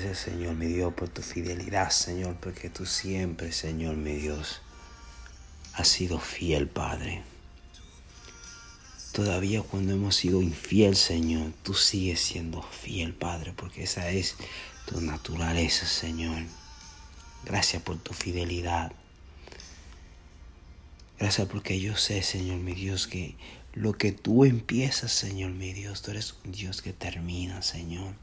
Gracias, Señor, mi Dios, por tu fidelidad, Señor, porque tú siempre, Señor, mi Dios, has sido fiel, Padre. Todavía cuando hemos sido infiel, Señor, tú sigues siendo fiel, Padre, porque esa es tu naturaleza, Señor. Gracias por tu fidelidad. Gracias porque yo sé, Señor, mi Dios, que lo que tú empiezas, Señor, mi Dios, tú eres un Dios que termina, Señor.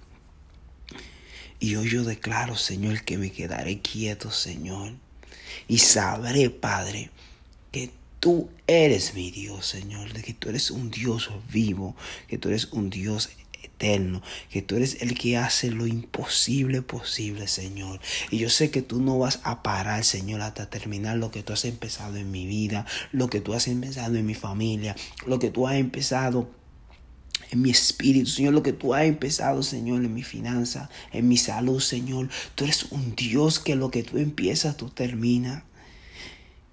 Y hoy yo declaro, Señor, que me quedaré quieto, Señor. Y sabré, Padre, que tú eres mi Dios, Señor. De que tú eres un Dios vivo, que tú eres un Dios eterno, que tú eres el que hace lo imposible posible, Señor. Y yo sé que tú no vas a parar, Señor, hasta terminar lo que tú has empezado en mi vida, lo que tú has empezado en mi familia, lo que tú has empezado en mi espíritu, Señor, lo que tú has empezado, Señor, en mi finanza, en mi salud, Señor. Tú eres un Dios que lo que tú empiezas, tú terminas.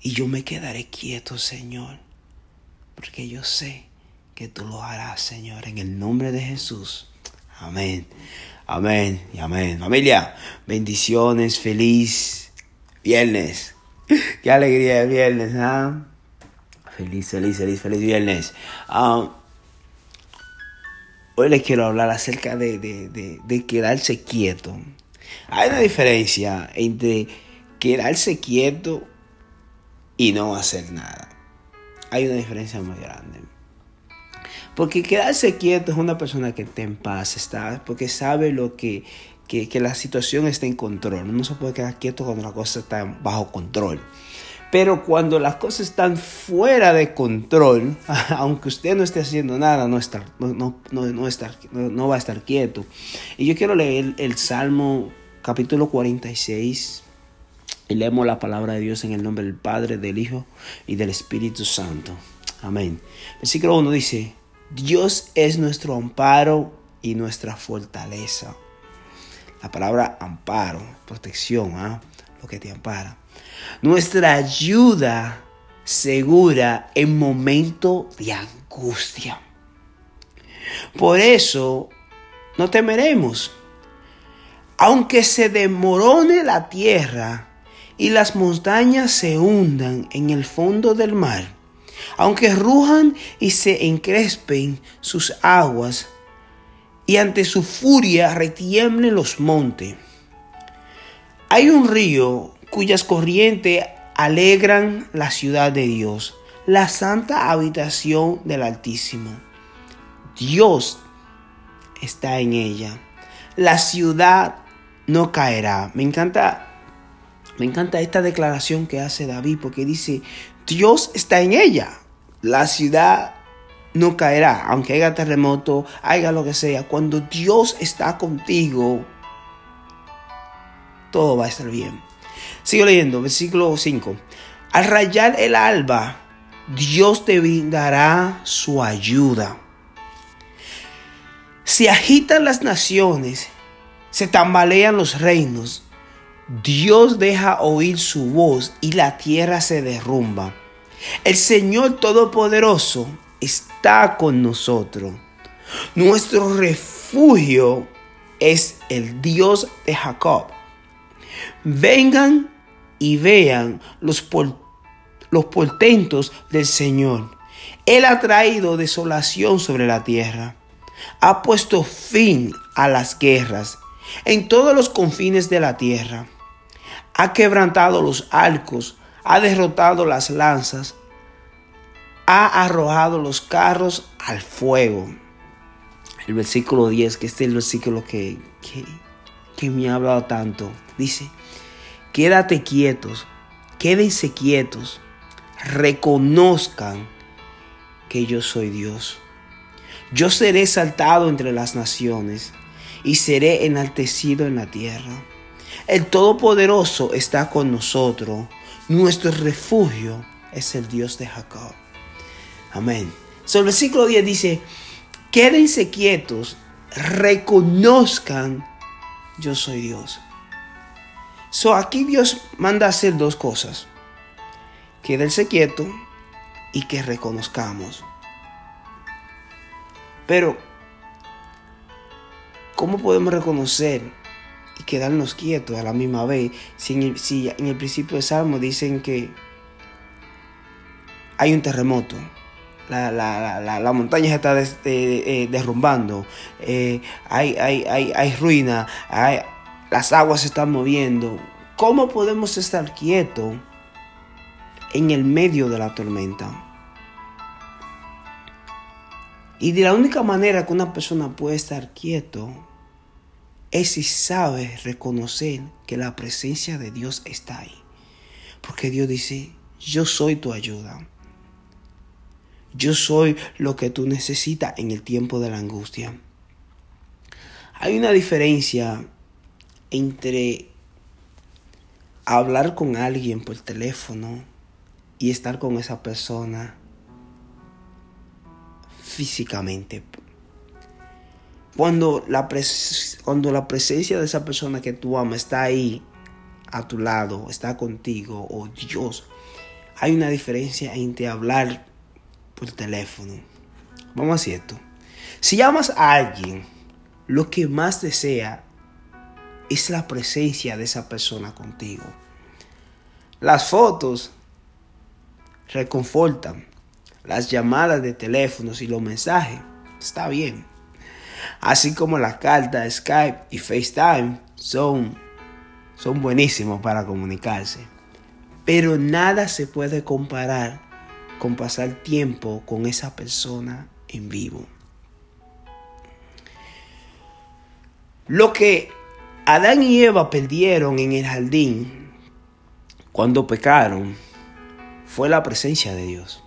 Y yo me quedaré quieto, Señor, porque yo sé que tú lo harás, Señor, en el nombre de Jesús. Amén. Amén y amén. Familia, bendiciones, feliz viernes. Qué alegría de viernes, ¿ah? Feliz, feliz, feliz, feliz viernes. Ah, Hoy les quiero hablar acerca de, de, quedarse quieto. Hay una diferencia entre quedarse quieto y no hacer nada. Hay una diferencia muy grande. Porque quedarse quieto es una persona que está en paz, está, porque sabe lo que, que, que la situación está en control. No se puede quedar quieto cuando la cosa está bajo control. Pero cuando las cosas están fuera de control, aunque usted no esté haciendo nada, no, estar, no, no, va a estar quieto. Y yo quiero leer el Salmo capítulo 46 y leemos la palabra de Dios en el nombre del Padre, del Hijo y del Espíritu Santo. Amén. Versículo 1 dice, Dios es nuestro amparo y nuestra fortaleza. La palabra amparo, protección, ¿ah? lo que te ampara nuestra ayuda segura en momento de angustia. Por eso no temeremos. Aunque se demorone la tierra y las montañas se hundan en el fondo del mar, aunque rujan y se encrespen sus aguas, y ante su furia retiemblen los montes. Hay un río cuyas corrientes alegran la ciudad de Dios, la santa habitación del Altísimo. Dios está en ella. La ciudad no caerá. Me encanta me encanta esta declaración que hace David porque dice, Dios está en ella. La ciudad no caerá, aunque haya terremoto, haya lo que sea. Cuando Dios está contigo, todo va a estar bien. Sigo leyendo, versículo 5. Al rayar el alba, Dios te brindará su ayuda. Se agitan las naciones, se tambalean los reinos. Dios deja oír su voz y la tierra se derrumba. El Señor Todopoderoso está con nosotros. Nuestro refugio es el Dios de Jacob. Vengan y vean los, los portentos del Señor. Él ha traído desolación sobre la tierra. Ha puesto fin a las guerras en todos los confines de la tierra. Ha quebrantado los arcos, ha derrotado las lanzas, ha arrojado los carros al fuego. El versículo 10, que este es el versículo que, que, que me ha hablado tanto, dice, Quédate quietos, quédense quietos, reconozcan que yo soy Dios. Yo seré exaltado entre las naciones y seré enaltecido en la tierra. El Todopoderoso está con nosotros. Nuestro refugio es el Dios de Jacob. Amén. Sobre el versículo 10 dice, quédense quietos, reconozcan, yo soy Dios. So aquí Dios manda hacer dos cosas. Quédense quieto y que reconozcamos. Pero, ¿cómo podemos reconocer y quedarnos quietos a la misma vez. Si en el, si en el principio del Salmo dicen que hay un terremoto, la, la, la, la montaña se está eh, derrumbando, eh, hay, hay, hay, hay ruina, hay, las aguas se están moviendo. ¿Cómo podemos estar quietos en el medio de la tormenta? Y de la única manera que una persona puede estar quieto es si sabe reconocer que la presencia de Dios está ahí. Porque Dios dice, yo soy tu ayuda. Yo soy lo que tú necesitas en el tiempo de la angustia. Hay una diferencia entre hablar con alguien por teléfono y estar con esa persona físicamente. Cuando la, presencia de esa persona que tú amas está ahí a tu lado, está contigo, o Dios, hay una diferencia entre hablar por teléfono. Vamos a hacer esto. Si llamas a alguien, lo que más desea es la presencia de esa persona contigo. Las fotos reconfortan. Las llamadas de teléfonos y los mensajes, está bien. Así como las cartas, Skype y FaceTime son, son buenísimos para comunicarse. Pero nada se puede comparar con pasar tiempo con esa persona en vivo. Lo que Adán y Eva perdieron en el jardín cuando pecaron fue la presencia de Dios.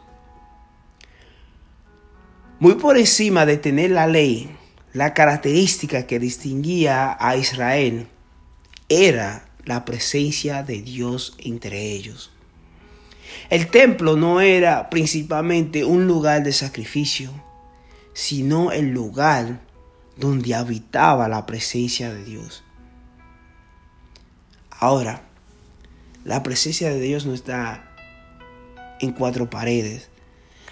Muy por encima de tener la ley, la característica que distinguía a Israel era la presencia de Dios entre ellos. El templo no era principalmente un lugar de sacrificio, sino el lugar donde habitaba la presencia de Dios. Ahora, la presencia de Dios no está en cuatro paredes.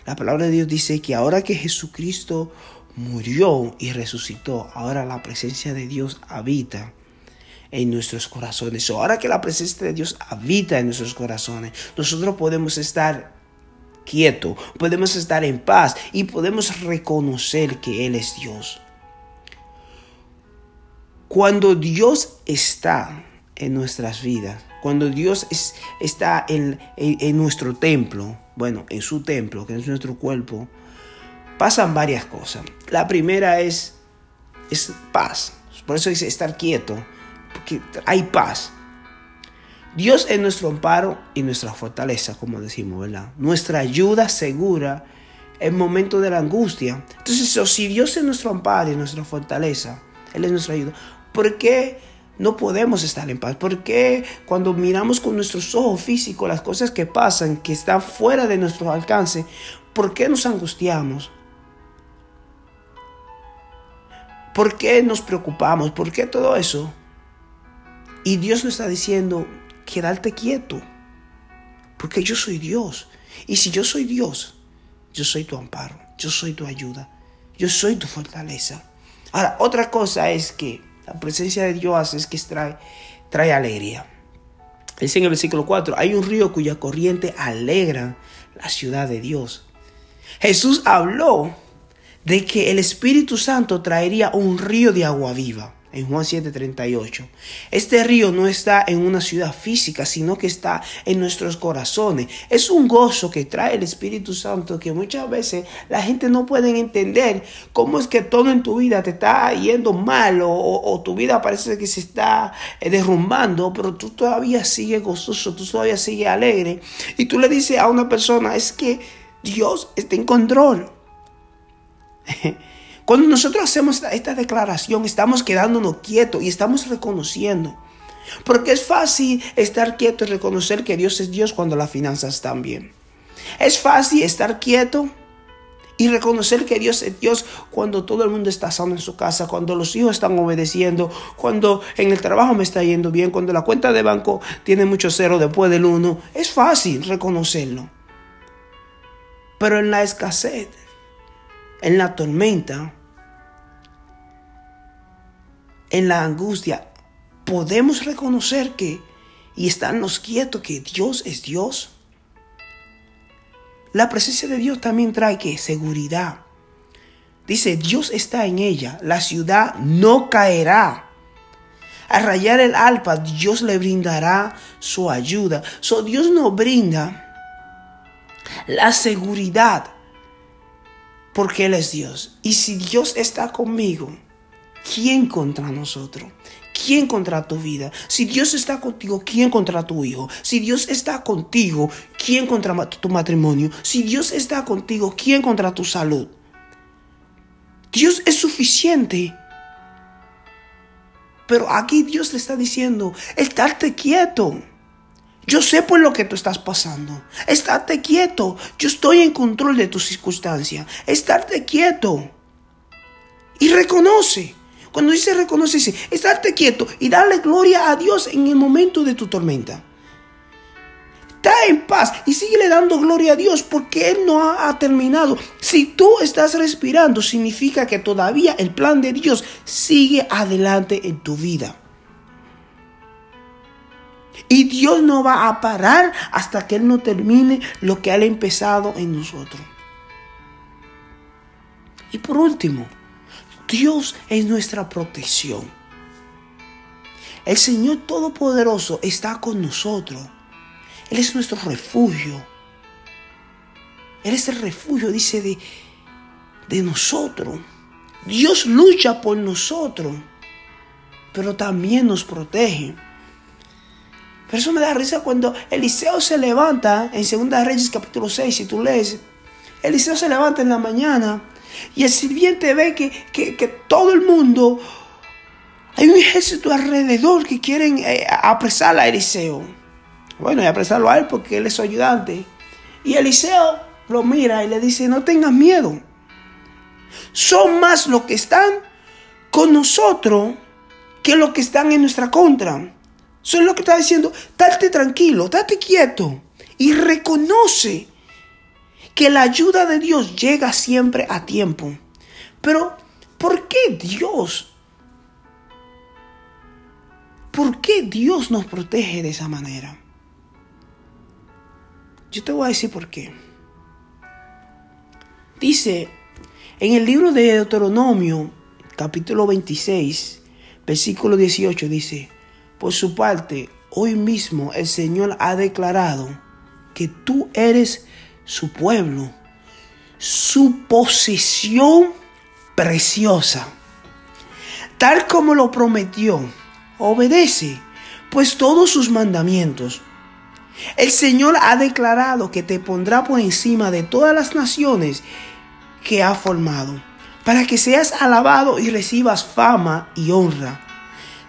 La palabra de Dios dice que ahora que Jesucristo murió y resucitó, ahora la presencia de Dios habita en nuestros corazones. ahora que la presencia de Dios habita en nuestros corazones, nosotros podemos estar quietos, podemos estar en paz y podemos reconocer que Él es Dios. Cuando Dios está en nuestras vidas, cuando Dios es, está en, en, nuestro templo, bueno, en su templo, que es nuestro cuerpo, pasan varias cosas. La primera es, es paz. Por eso dice estar quieto, porque hay paz. Dios es nuestro amparo y nuestra fortaleza, como decimos, ¿verdad? Nuestra ayuda segura en momento de la angustia. Entonces, si Dios es nuestro amparo y nuestra fortaleza, Él es nuestra ayuda, ¿por qué no podemos estar en paz. Porque cuando miramos con nuestros ojos físicos las cosas que pasan, que están fuera de nuestro alcance, ¿por qué nos angustiamos? ¿Por qué nos preocupamos? ¿Por qué todo eso? Y Dios nos está diciendo, quédate quieto, porque yo soy Dios. Y si yo soy Dios, yo soy tu amparo, yo soy tu ayuda, yo soy tu fortaleza. Ahora, otra cosa es que la presencia de Dios es que trae, trae alegría. Dice en el versículo 4, hay un río cuya corriente alegra la ciudad de Dios. Jesús habló de que el Espíritu Santo traería un río de agua viva en Juan 7:38. Este río no está en una ciudad física, sino que está en nuestros corazones. Es un gozo que trae el Espíritu Santo que muchas veces la gente no puede entender cómo es que todo en tu vida te está yendo mal o, o tu vida parece que se está eh, derrumbando, pero tú todavía sigues gozoso, tú todavía sigues alegre. Y tú le dices a una persona, es que Dios está en control. Cuando nosotros hacemos esta, declaración, estamos quedándonos quietos y estamos reconociendo. Porque es fácil estar quieto y reconocer que Dios es Dios cuando las finanzas están bien. Es fácil estar quieto y reconocer que Dios es Dios cuando todo el mundo está sano en su casa, cuando los hijos están obedeciendo, cuando en el trabajo me está yendo bien, cuando la cuenta de banco tiene mucho cero después del uno. Es fácil reconocerlo. Pero en la escasez, en la tormenta, en la angustia, podemos reconocer que y estarnos quietos que Dios es Dios. La presencia de Dios también trae que seguridad. Dice, Dios está en ella, la ciudad no caerá. Al rayar el alpa, Dios le brindará su ayuda. So, Dios nos brinda la seguridad porque Él es Dios. Y si Dios está conmigo, ¿quién contra nosotros? ¿quién contra tu vida? Si Dios está contigo, ¿quién contra tu hijo? Si Dios está contigo, ¿quién contra tu matrimonio? Si Dios está contigo, ¿quién contra tu salud? Dios es suficiente. Pero aquí Dios le está diciendo, estarte quieto. Yo sé por lo que tú estás pasando. Estate quieto. Yo estoy en control de tus circunstancias. Estarte quieto. Y reconoce cuando dice reconoce, dice, estarte quieto y darle gloria a Dios en el momento de tu tormenta. Está en paz y sigue dando gloria a Dios porque Él no ha, terminado. Si tú estás respirando, significa que todavía el plan de Dios sigue adelante en tu vida. Y Dios no va a parar hasta que Él no termine lo que Él ha empezado en nosotros. Y por último, Dios es nuestra protección. El Señor Todopoderoso está con nosotros. Él es nuestro refugio. Él es el refugio, dice, de, de nosotros. Dios lucha por nosotros, pero también nos protege. Pero eso me da risa cuando Eliseo se levanta en 2 Reyes capítulo 6, si tú lees, Eliseo se levanta en la mañana y el sirviente ve que, todo el mundo, hay un ejército alrededor que quieren eh, apresar a Eliseo. Bueno, y apresarlo a él porque él es su ayudante. Y Eliseo lo mira y le dice, no tengas miedo. Son más los que están con nosotros que los que están en nuestra contra. Son lo que está diciendo, date tranquilo, date quieto y reconoce que la ayuda de Dios llega siempre a tiempo. Pero, ¿por qué Dios? ¿Por qué Dios nos protege de esa manera? Yo te voy a decir por qué. Dice en el libro de Deuteronomio, capítulo 26, versículo 18, dice, por su parte, hoy mismo el Señor ha declarado que tú eres su pueblo, su posesión preciosa. Tal como lo prometió, obedece pues todos sus mandamientos. El Señor ha declarado que te pondrá por encima de todas las naciones que ha formado, para que seas alabado y recibas fama y honra.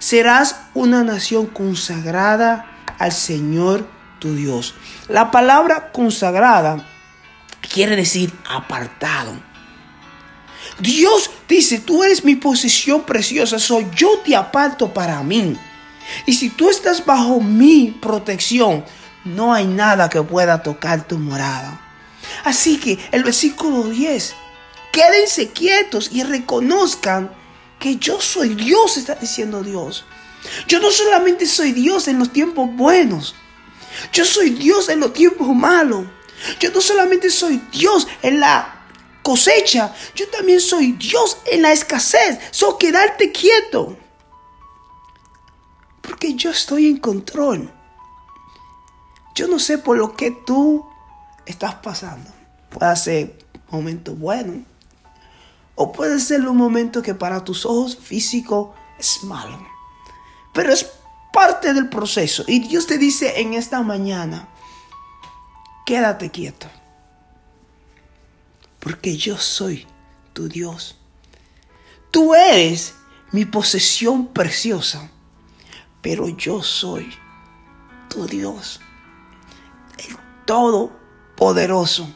Serás una nación consagrada al Señor Dios. La palabra consagrada quiere decir apartado. Dios dice, tú eres mi posesión preciosa, soy yo te aparto para mí. Y si tú estás bajo mi protección, no hay nada que pueda tocar tu morada. Así que el versículo 10, quédense quietos y reconozcan que yo soy Dios, está diciendo Dios. Yo no solamente soy Dios en los tiempos buenos, yo soy Dios en los tiempos malos. Yo no solamente soy Dios en la cosecha, yo también soy Dios en la escasez. So quedarte quieto. Porque yo estoy en control. Yo no sé por lo que tú estás pasando. Puede ser un momento bueno. O puede ser un momento que para tus ojos físicos es malo. Pero es parte del proceso. Y Dios te dice en esta mañana, quédate quieto. Porque yo soy tu Dios. Tú eres mi posesión preciosa. Pero yo soy tu Dios. El Todopoderoso.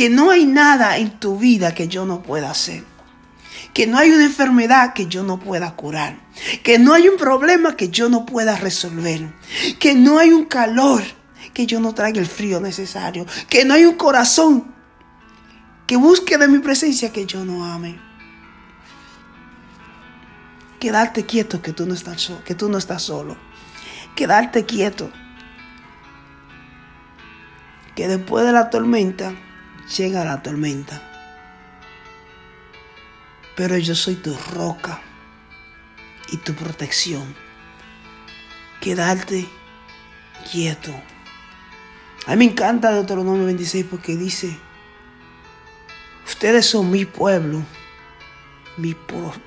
Que no hay nada en tu vida que yo no pueda hacer que no hay una enfermedad que yo no pueda curar, que no hay un problema que yo no pueda resolver, que no hay un calor que yo no traiga el frío necesario, que no hay un corazón que busque de mi presencia que yo no ame. Quedarte quieto que tú no estás, que tú no estás solo. Quedarte quieto. Que después de la tormenta llega la tormenta. Pero yo soy tu roca y tu protección. Quedarte quieto. A mí me encanta Deuteronomio 26 porque dice, ustedes son mi pueblo, mi,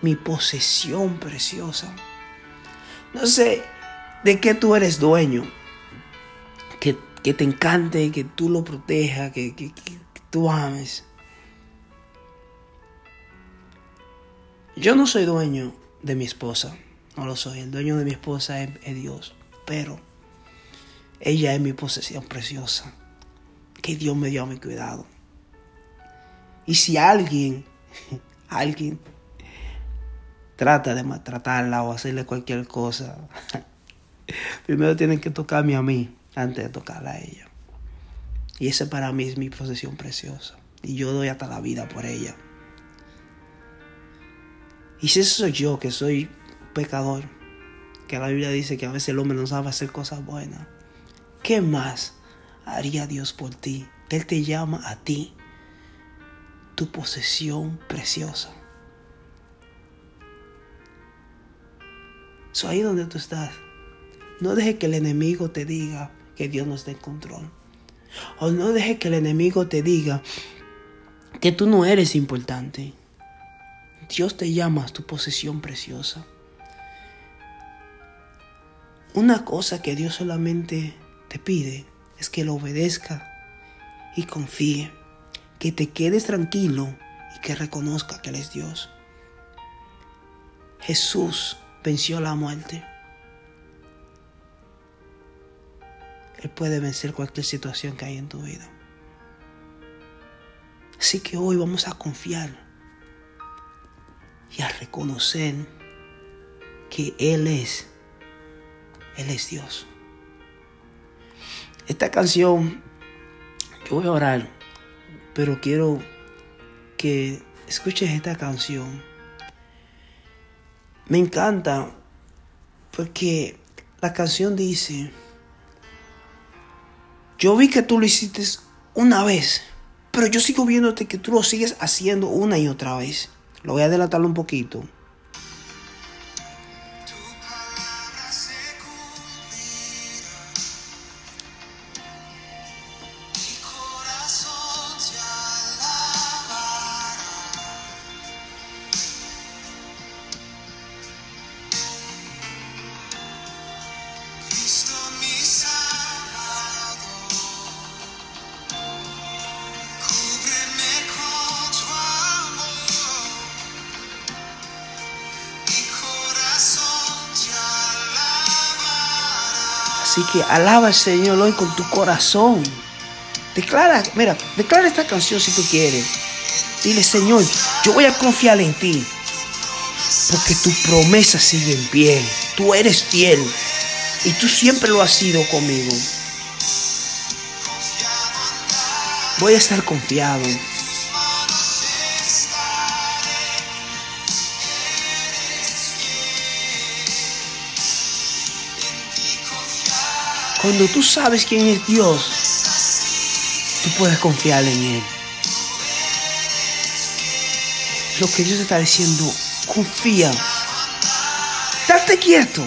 mi posesión preciosa. No sé de qué tú eres dueño, que, te encante, que tú lo protejas, que tú ames. Yo no soy dueño de mi esposa, no lo soy. El dueño de mi esposa es, Dios, pero ella es mi posesión preciosa que Dios me dio a mi cuidado. Y si alguien, alguien trata de maltratarla o hacerle cualquier cosa, primero tienen que tocarme a mí antes de tocarla a ella. Y esa para mí es mi posesión preciosa. Y yo doy hasta la vida por ella. Y si eso soy yo, que soy pecador, que la Biblia dice que a veces el hombre no sabe hacer cosas buenas, ¿qué más haría Dios por ti? Él te llama a ti, tu posesión preciosa. So ahí donde tú estás, no deje que el enemigo te diga que Dios no está en control. O no deje que el enemigo te diga que tú no eres importante. Dios te llama a tu posesión preciosa. Una cosa que Dios solamente te pide es que lo obedezca y confíe, que te quedes tranquilo y que reconozca que Él es Dios. Jesús venció la muerte. Él puede vencer cualquier situación que hay en tu vida. Así que hoy vamos a confiar y a reconocer que Él es, Él es Dios. Esta canción, yo voy a orar, pero quiero que escuches esta canción. Me encanta porque la canción dice, yo vi que tú lo hiciste una vez, pero yo sigo viéndote que tú lo sigues haciendo una y otra vez. Lo voy a adelantarlo un poquito. Así que alaba al Señor hoy con tu corazón. Declara, mira, declara esta canción si tú quieres. Dile, Señor, yo voy a confiar en ti. Porque tu promesa sigue en pie. Tú eres fiel. Y tú siempre lo has sido conmigo. Voy a estar confiado. Cuando tú sabes quién es Dios, tú puedes confiar en Él. Lo que Dios está diciendo, confía. Date quieto.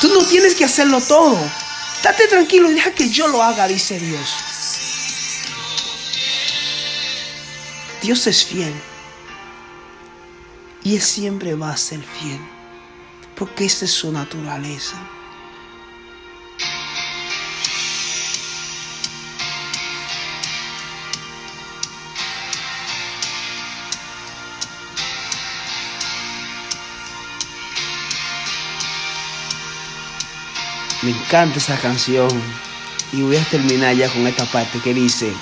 Tú no tienes que hacerlo todo. Date tranquilo y deja que yo lo haga, dice Dios. Dios es fiel. Y Él siempre va a ser fiel. Porque esa es su naturaleza. Me encanta esa canción. Y voy a terminar ya con esta parte que dice.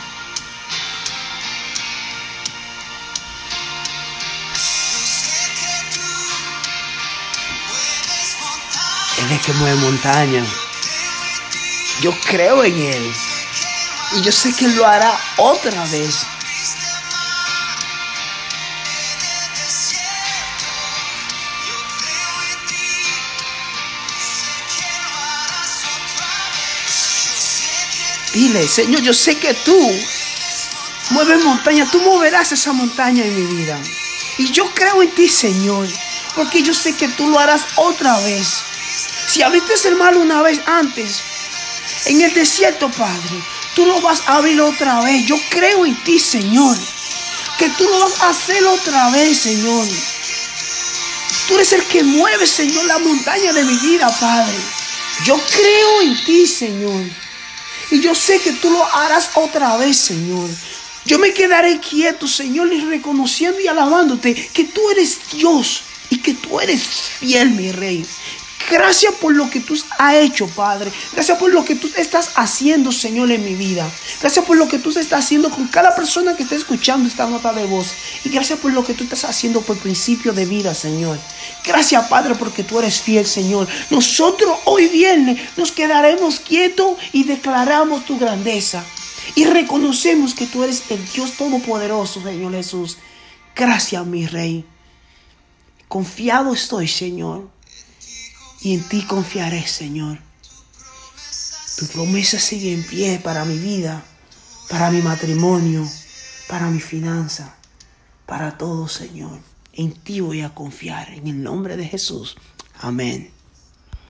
Él es que mueve montaña. Yo creo en Él. Y yo sé que lo hará otra vez. Señor, yo sé que tú mueves montaña, tú moverás esa montaña en mi vida. Y yo creo en ti, Señor, porque yo sé que tú lo harás otra vez. Si abriste el mal una vez antes, en el desierto, Padre, tú lo vas a abrir otra vez. Yo creo en ti, Señor, que tú lo vas a hacer otra vez, Señor. Tú eres el que mueve, Señor, la montaña de mi vida, Padre. Yo creo en ti, Señor. Y yo sé que tú lo harás otra vez, Señor. Yo me quedaré quieto, Señor, y reconociendo y alabándote que tú eres Dios y que tú eres fiel, mi rey. Gracias por lo que tú has hecho, Padre. Gracias por lo que tú estás haciendo, Señor, en mi vida. Gracias por lo que tú estás haciendo con cada persona que está escuchando esta nota de voz. Y gracias por lo que tú estás haciendo por principio de vida, Señor. Gracias, Padre, porque tú eres fiel, Señor. Nosotros hoy viernes nos quedaremos quietos y declaramos tu grandeza. Y reconocemos que tú eres el Dios Todopoderoso, Señor Jesús. Gracias, mi Rey. Confiado estoy, Señor y en ti confiaré, Señor. Tu promesa sigue en pie para mi vida, para mi matrimonio, para mi finanza, para todo, Señor. En ti voy a confiar, en el nombre de Jesús. Amén.